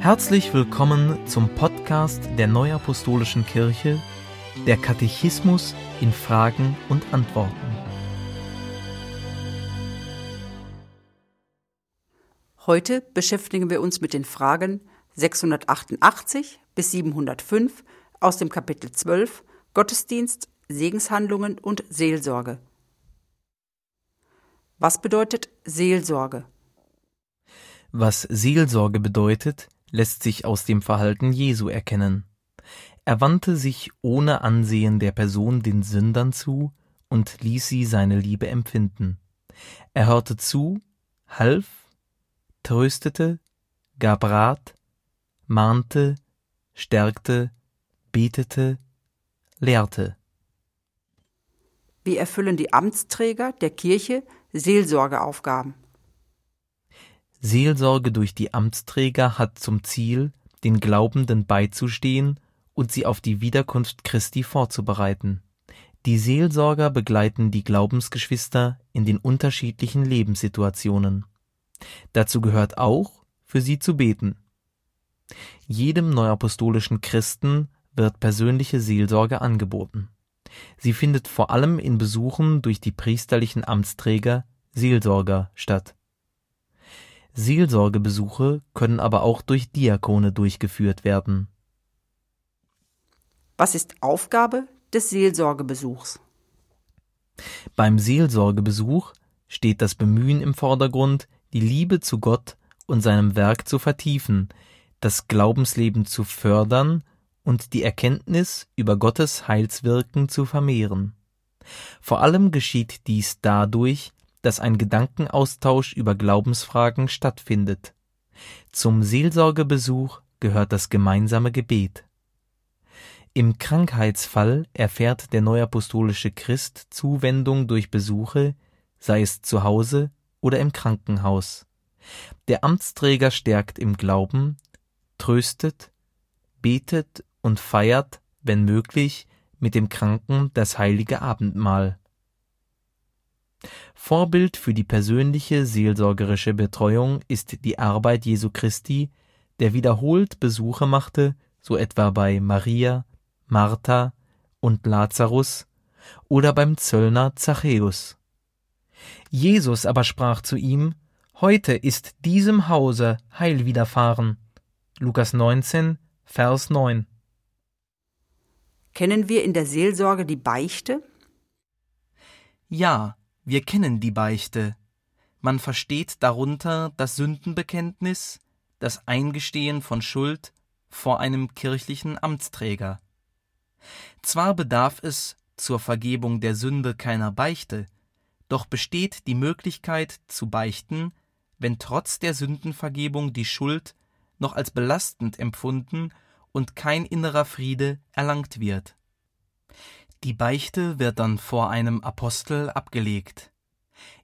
Herzlich willkommen zum Podcast der Neuapostolischen Kirche, der Katechismus in Fragen und Antworten. Heute beschäftigen wir uns mit den Fragen 688 bis 705 aus dem Kapitel 12 Gottesdienst, Segenshandlungen und Seelsorge. Was bedeutet Seelsorge? Was Seelsorge bedeutet, lässt sich aus dem Verhalten Jesu erkennen. Er wandte sich ohne Ansehen der Person den Sündern zu und ließ sie seine Liebe empfinden. Er hörte zu, half, tröstete, gab Rat, mahnte, stärkte, betete, lehrte. Wie erfüllen die Amtsträger der Kirche Seelsorgeaufgaben? Seelsorge durch die Amtsträger hat zum Ziel, den Glaubenden beizustehen und sie auf die Wiederkunft Christi vorzubereiten. Die Seelsorger begleiten die Glaubensgeschwister in den unterschiedlichen Lebenssituationen. Dazu gehört auch, für sie zu beten. Jedem neuapostolischen Christen wird persönliche Seelsorge angeboten. Sie findet vor allem in Besuchen durch die priesterlichen Amtsträger Seelsorger statt. Seelsorgebesuche können aber auch durch Diakone durchgeführt werden. Was ist Aufgabe des Seelsorgebesuchs? Beim Seelsorgebesuch steht das Bemühen im Vordergrund, die Liebe zu Gott und seinem Werk zu vertiefen, das Glaubensleben zu fördern und die Erkenntnis über Gottes Heilswirken zu vermehren. Vor allem geschieht dies dadurch, dass ein Gedankenaustausch über Glaubensfragen stattfindet. Zum Seelsorgebesuch gehört das gemeinsame Gebet. Im Krankheitsfall erfährt der neuapostolische Christ Zuwendung durch Besuche, sei es zu Hause oder im Krankenhaus. Der Amtsträger stärkt im Glauben, tröstet, betet und feiert, wenn möglich, mit dem Kranken das heilige Abendmahl. Vorbild für die persönliche seelsorgerische Betreuung ist die Arbeit Jesu Christi, der wiederholt Besuche machte, so etwa bei Maria, Martha und Lazarus oder beim Zöllner Zachäus. Jesus aber sprach zu ihm, Heute ist diesem Hause Heil widerfahren. Lukas 19, Vers 9. Kennen wir in der Seelsorge die Beichte? Ja, wir kennen die Beichte. Man versteht darunter das Sündenbekenntnis, das Eingestehen von Schuld vor einem kirchlichen Amtsträger. Zwar bedarf es zur Vergebung der Sünde keiner Beichte, doch besteht die Möglichkeit zu beichten, wenn trotz der Sündenvergebung die Schuld noch als belastend empfunden und kein innerer Friede erlangt wird. Die Beichte wird dann vor einem Apostel abgelegt.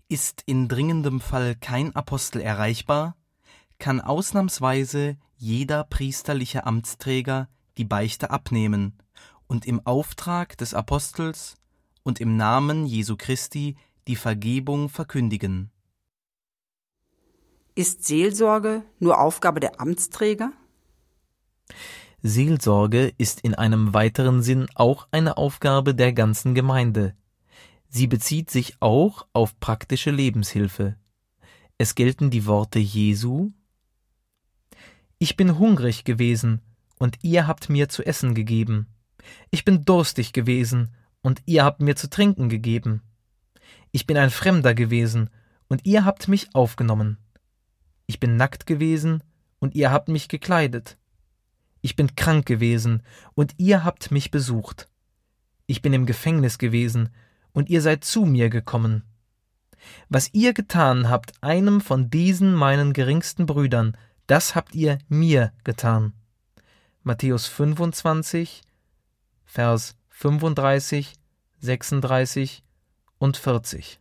Ist in dringendem Fall kein Apostel erreichbar, kann ausnahmsweise jeder priesterliche Amtsträger die Beichte abnehmen und im Auftrag des Apostels und im Namen Jesu Christi die Vergebung verkündigen. Ist Seelsorge nur Aufgabe der Amtsträger? Seelsorge ist in einem weiteren Sinn auch eine Aufgabe der ganzen Gemeinde. Sie bezieht sich auch auf praktische Lebenshilfe. Es gelten die Worte Jesu Ich bin hungrig gewesen, und ihr habt mir zu essen gegeben. Ich bin durstig gewesen, und ihr habt mir zu trinken gegeben. Ich bin ein Fremder gewesen, und ihr habt mich aufgenommen. Ich bin nackt gewesen, und ihr habt mich gekleidet. Ich bin krank gewesen, und ihr habt mich besucht. Ich bin im Gefängnis gewesen, und ihr seid zu mir gekommen. Was ihr getan habt einem von diesen meinen geringsten Brüdern, das habt ihr mir getan. Matthäus 25, Vers 35, 36 und 40.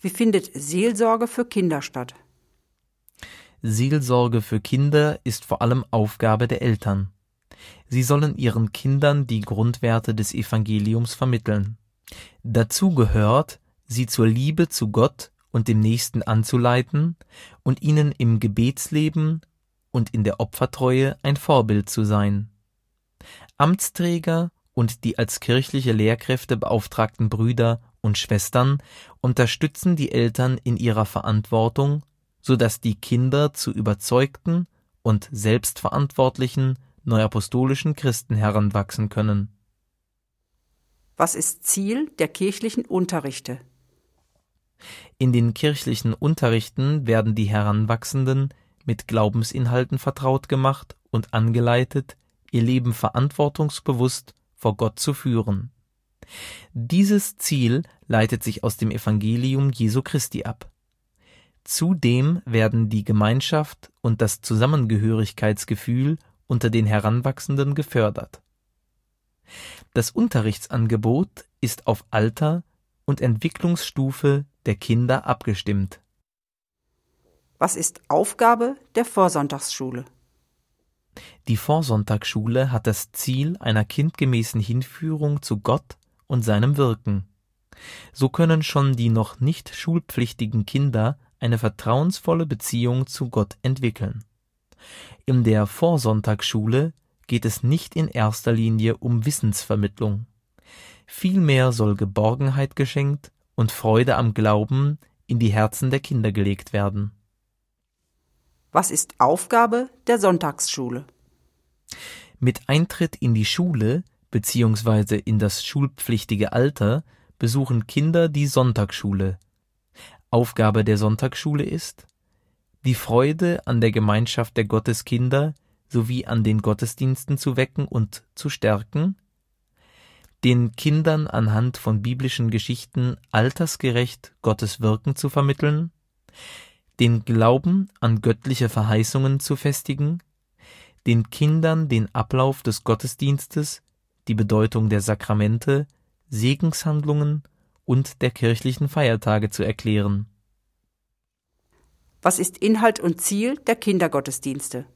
Wie findet Seelsorge für Kinder statt? Seelsorge für Kinder ist vor allem Aufgabe der Eltern. Sie sollen ihren Kindern die Grundwerte des Evangeliums vermitteln. Dazu gehört, sie zur Liebe zu Gott und dem Nächsten anzuleiten und ihnen im Gebetsleben und in der Opfertreue ein Vorbild zu sein. Amtsträger und die als kirchliche Lehrkräfte beauftragten Brüder und Schwestern unterstützen die Eltern in ihrer Verantwortung, so dass die Kinder zu überzeugten und selbstverantwortlichen neuapostolischen Christen heranwachsen können. Was ist Ziel der kirchlichen Unterrichte? In den kirchlichen Unterrichten werden die Heranwachsenden mit Glaubensinhalten vertraut gemacht und angeleitet, ihr Leben verantwortungsbewusst vor Gott zu führen. Dieses Ziel leitet sich aus dem Evangelium Jesu Christi ab. Zudem werden die Gemeinschaft und das Zusammengehörigkeitsgefühl unter den Heranwachsenden gefördert. Das Unterrichtsangebot ist auf Alter und Entwicklungsstufe der Kinder abgestimmt. Was ist Aufgabe der Vorsonntagsschule? Die Vorsonntagsschule hat das Ziel einer kindgemäßen Hinführung zu Gott und seinem Wirken. So können schon die noch nicht schulpflichtigen Kinder eine vertrauensvolle Beziehung zu Gott entwickeln. In der Vorsonntagsschule geht es nicht in erster Linie um Wissensvermittlung. Vielmehr soll Geborgenheit geschenkt und Freude am Glauben in die Herzen der Kinder gelegt werden. Was ist Aufgabe der Sonntagsschule? Mit Eintritt in die Schule bzw. in das schulpflichtige Alter besuchen Kinder die Sonntagsschule. Aufgabe der Sonntagsschule ist, die Freude an der Gemeinschaft der Gotteskinder sowie an den Gottesdiensten zu wecken und zu stärken, den Kindern anhand von biblischen Geschichten altersgerecht Gottes Wirken zu vermitteln, den Glauben an göttliche Verheißungen zu festigen, den Kindern den Ablauf des Gottesdienstes, die Bedeutung der Sakramente, Segenshandlungen und der kirchlichen Feiertage zu erklären. Was ist Inhalt und Ziel der Kindergottesdienste?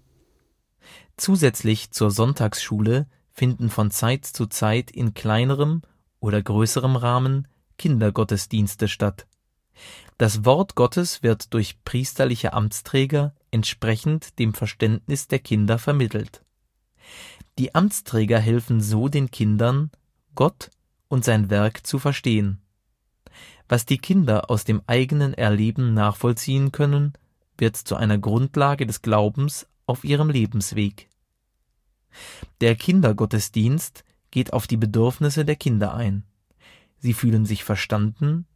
Zusätzlich zur Sonntagsschule finden von Zeit zu Zeit in kleinerem oder größerem Rahmen Kindergottesdienste statt. Das Wort Gottes wird durch priesterliche Amtsträger entsprechend dem Verständnis der Kinder vermittelt. Die Amtsträger helfen so den Kindern, Gott und sein Werk zu verstehen. Was die Kinder aus dem eigenen Erleben nachvollziehen können, wird zu einer Grundlage des Glaubens auf ihrem Lebensweg. Der Kindergottesdienst geht auf die Bedürfnisse der Kinder ein. Sie fühlen sich verstanden,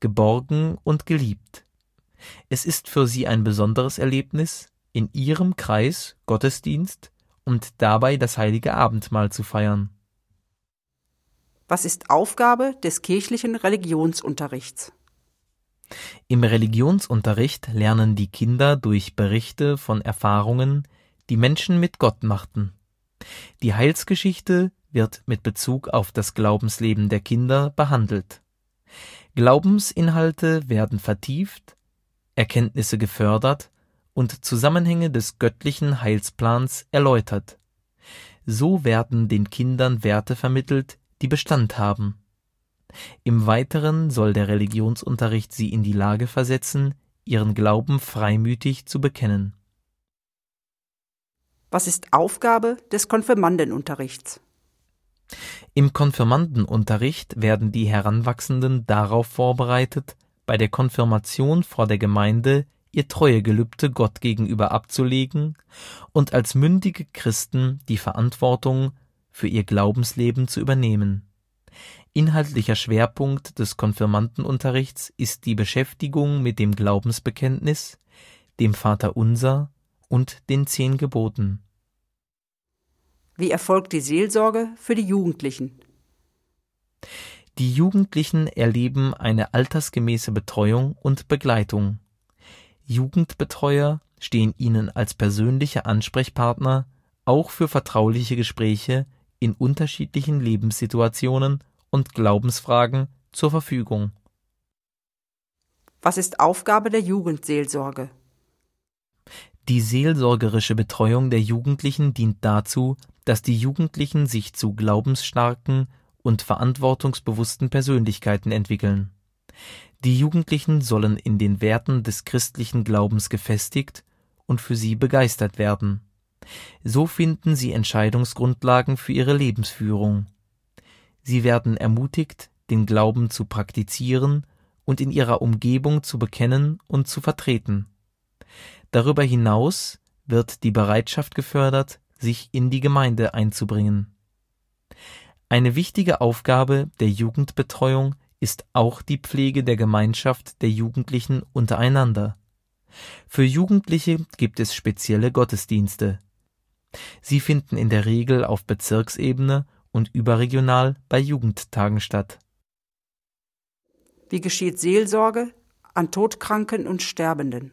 geborgen und geliebt. Es ist für sie ein besonderes Erlebnis, in ihrem Kreis Gottesdienst und dabei das heilige Abendmahl zu feiern. Was ist Aufgabe des kirchlichen Religionsunterrichts? Im Religionsunterricht lernen die Kinder durch Berichte von Erfahrungen, die Menschen mit Gott machten. Die Heilsgeschichte wird mit Bezug auf das Glaubensleben der Kinder behandelt. Glaubensinhalte werden vertieft, Erkenntnisse gefördert und Zusammenhänge des göttlichen Heilsplans erläutert. So werden den Kindern Werte vermittelt, die Bestand haben. Im Weiteren soll der Religionsunterricht sie in die Lage versetzen, ihren Glauben freimütig zu bekennen. Was ist Aufgabe des Konfirmandenunterrichts? Im Konfirmandenunterricht werden die Heranwachsenden darauf vorbereitet, bei der Konfirmation vor der Gemeinde ihr Treuegelübde Gott gegenüber abzulegen und als mündige Christen die Verantwortung für ihr Glaubensleben zu übernehmen. Inhaltlicher Schwerpunkt des Konfirmandenunterrichts ist die Beschäftigung mit dem Glaubensbekenntnis, dem Vaterunser und den zehn Geboten. Wie erfolgt die Seelsorge für die Jugendlichen? Die Jugendlichen erleben eine altersgemäße Betreuung und Begleitung. Jugendbetreuer stehen ihnen als persönliche Ansprechpartner auch für vertrauliche Gespräche in unterschiedlichen Lebenssituationen und Glaubensfragen zur Verfügung. Was ist Aufgabe der Jugendseelsorge? Die seelsorgerische Betreuung der Jugendlichen dient dazu, dass die Jugendlichen sich zu glaubensstarken und verantwortungsbewussten Persönlichkeiten entwickeln. Die Jugendlichen sollen in den Werten des christlichen Glaubens gefestigt und für sie begeistert werden. So finden sie Entscheidungsgrundlagen für ihre Lebensführung. Sie werden ermutigt, den Glauben zu praktizieren und in ihrer Umgebung zu bekennen und zu vertreten. Darüber hinaus wird die Bereitschaft gefördert, sich in die Gemeinde einzubringen. Eine wichtige Aufgabe der Jugendbetreuung ist auch die Pflege der Gemeinschaft der Jugendlichen untereinander. Für Jugendliche gibt es spezielle Gottesdienste. Sie finden in der Regel auf Bezirksebene und überregional bei Jugendtagen statt. Wie geschieht Seelsorge an Todkranken und Sterbenden?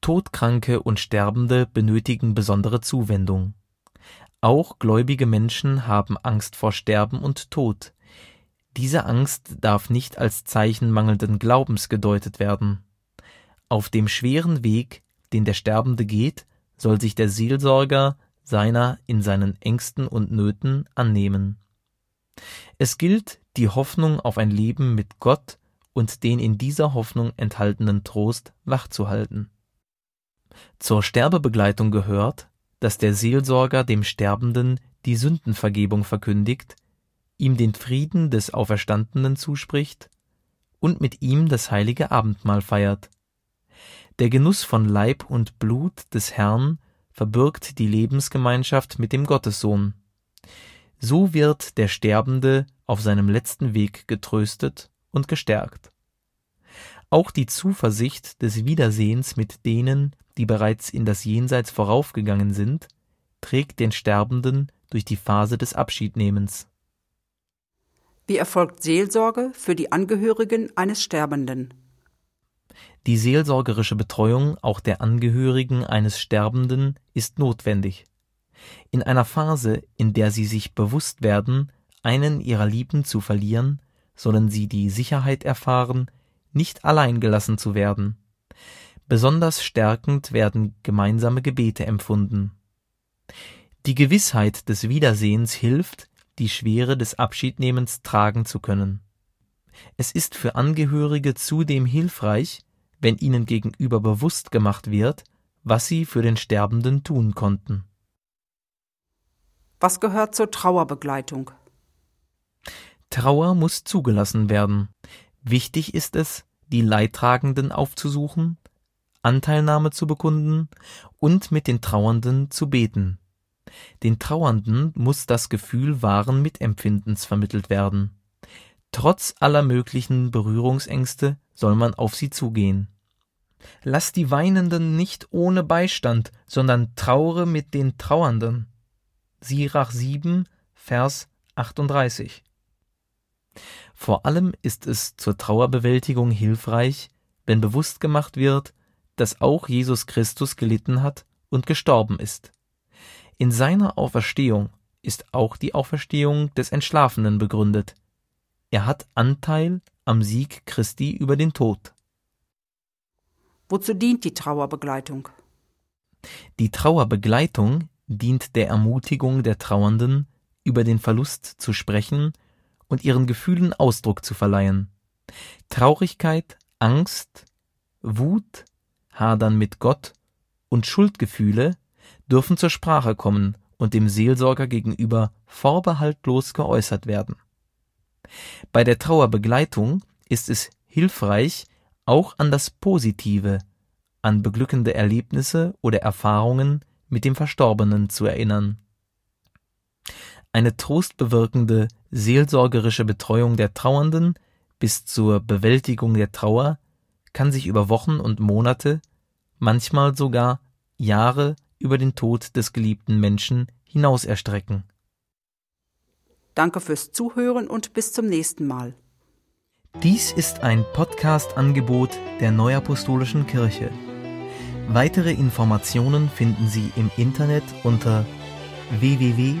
Todkranke und Sterbende benötigen besondere Zuwendung. Auch gläubige Menschen haben Angst vor Sterben und Tod. Diese Angst darf nicht als Zeichen mangelnden Glaubens gedeutet werden. Auf dem schweren Weg, den der Sterbende geht, soll sich der Seelsorger seiner in seinen Ängsten und Nöten annehmen. Es gilt, die Hoffnung auf ein Leben mit Gott und den in dieser Hoffnung enthaltenen Trost wachzuhalten. Zur Sterbebegleitung gehört, dass der Seelsorger dem Sterbenden die Sündenvergebung verkündigt, ihm den Frieden des Auferstandenen zuspricht und mit ihm das heilige Abendmahl feiert. Der Genuss von Leib und Blut des Herrn verbirgt die Lebensgemeinschaft mit dem Gottessohn. So wird der Sterbende auf seinem letzten Weg getröstet und gestärkt. Auch die Zuversicht des Wiedersehens mit denen, die bereits in das Jenseits voraufgegangen sind, trägt den Sterbenden durch die Phase des Abschiednehmens. Wie erfolgt Seelsorge für die Angehörigen eines Sterbenden? Die seelsorgerische Betreuung auch der Angehörigen eines Sterbenden ist notwendig. In einer Phase, in der sie sich bewusst werden, einen ihrer Lieben zu verlieren, sollen sie die Sicherheit erfahren, nicht allein gelassen zu werden. Besonders stärkend werden gemeinsame Gebete empfunden. Die Gewissheit des Wiedersehens hilft, die Schwere des Abschiednehmens tragen zu können. Es ist für Angehörige zudem hilfreich, wenn ihnen gegenüber bewusst gemacht wird, was sie für den Sterbenden tun konnten. Was gehört zur Trauerbegleitung? Trauer muss zugelassen werden. Wichtig ist es, die Leidtragenden aufzusuchen, Anteilnahme zu bekunden und mit den Trauernden zu beten. Den Trauernden muss das Gefühl wahren Mitempfindens vermittelt werden. Trotz aller möglichen Berührungsängste soll man auf sie zugehen. Lass die Weinenden nicht ohne Beistand, sondern traure mit den Trauernden. Sirach 7, Vers 38. Vor allem ist es zur Trauerbewältigung hilfreich, wenn bewusst gemacht wird, dass auch Jesus Christus gelitten hat und gestorben ist. In seiner Auferstehung ist auch die Auferstehung des Entschlafenen begründet. Er hat Anteil am Sieg Christi über den Tod. Wozu dient die Trauerbegleitung? Die Trauerbegleitung dient der Ermutigung der Trauernden, über den Verlust zu sprechen und ihren Gefühlen Ausdruck zu verleihen. Traurigkeit, Angst, Wut, Hadern mit Gott und Schuldgefühle dürfen zur Sprache kommen und dem Seelsorger gegenüber vorbehaltlos geäußert werden. Bei der Trauerbegleitung ist es hilfreich, auch an das Positive, an beglückende Erlebnisse oder Erfahrungen mit dem Verstorbenen zu erinnern. Eine trostbewirkende, seelsorgerische Betreuung der Trauernden bis zur Bewältigung der Trauer kann sich über Wochen und Monate, manchmal sogar Jahre über den Tod des geliebten Menschen hinaus erstrecken. Danke fürs Zuhören und bis zum nächsten Mal. Dies ist ein Podcast-Angebot der Neuapostolischen Kirche. Weitere Informationen finden Sie im Internet unter www.nak.org.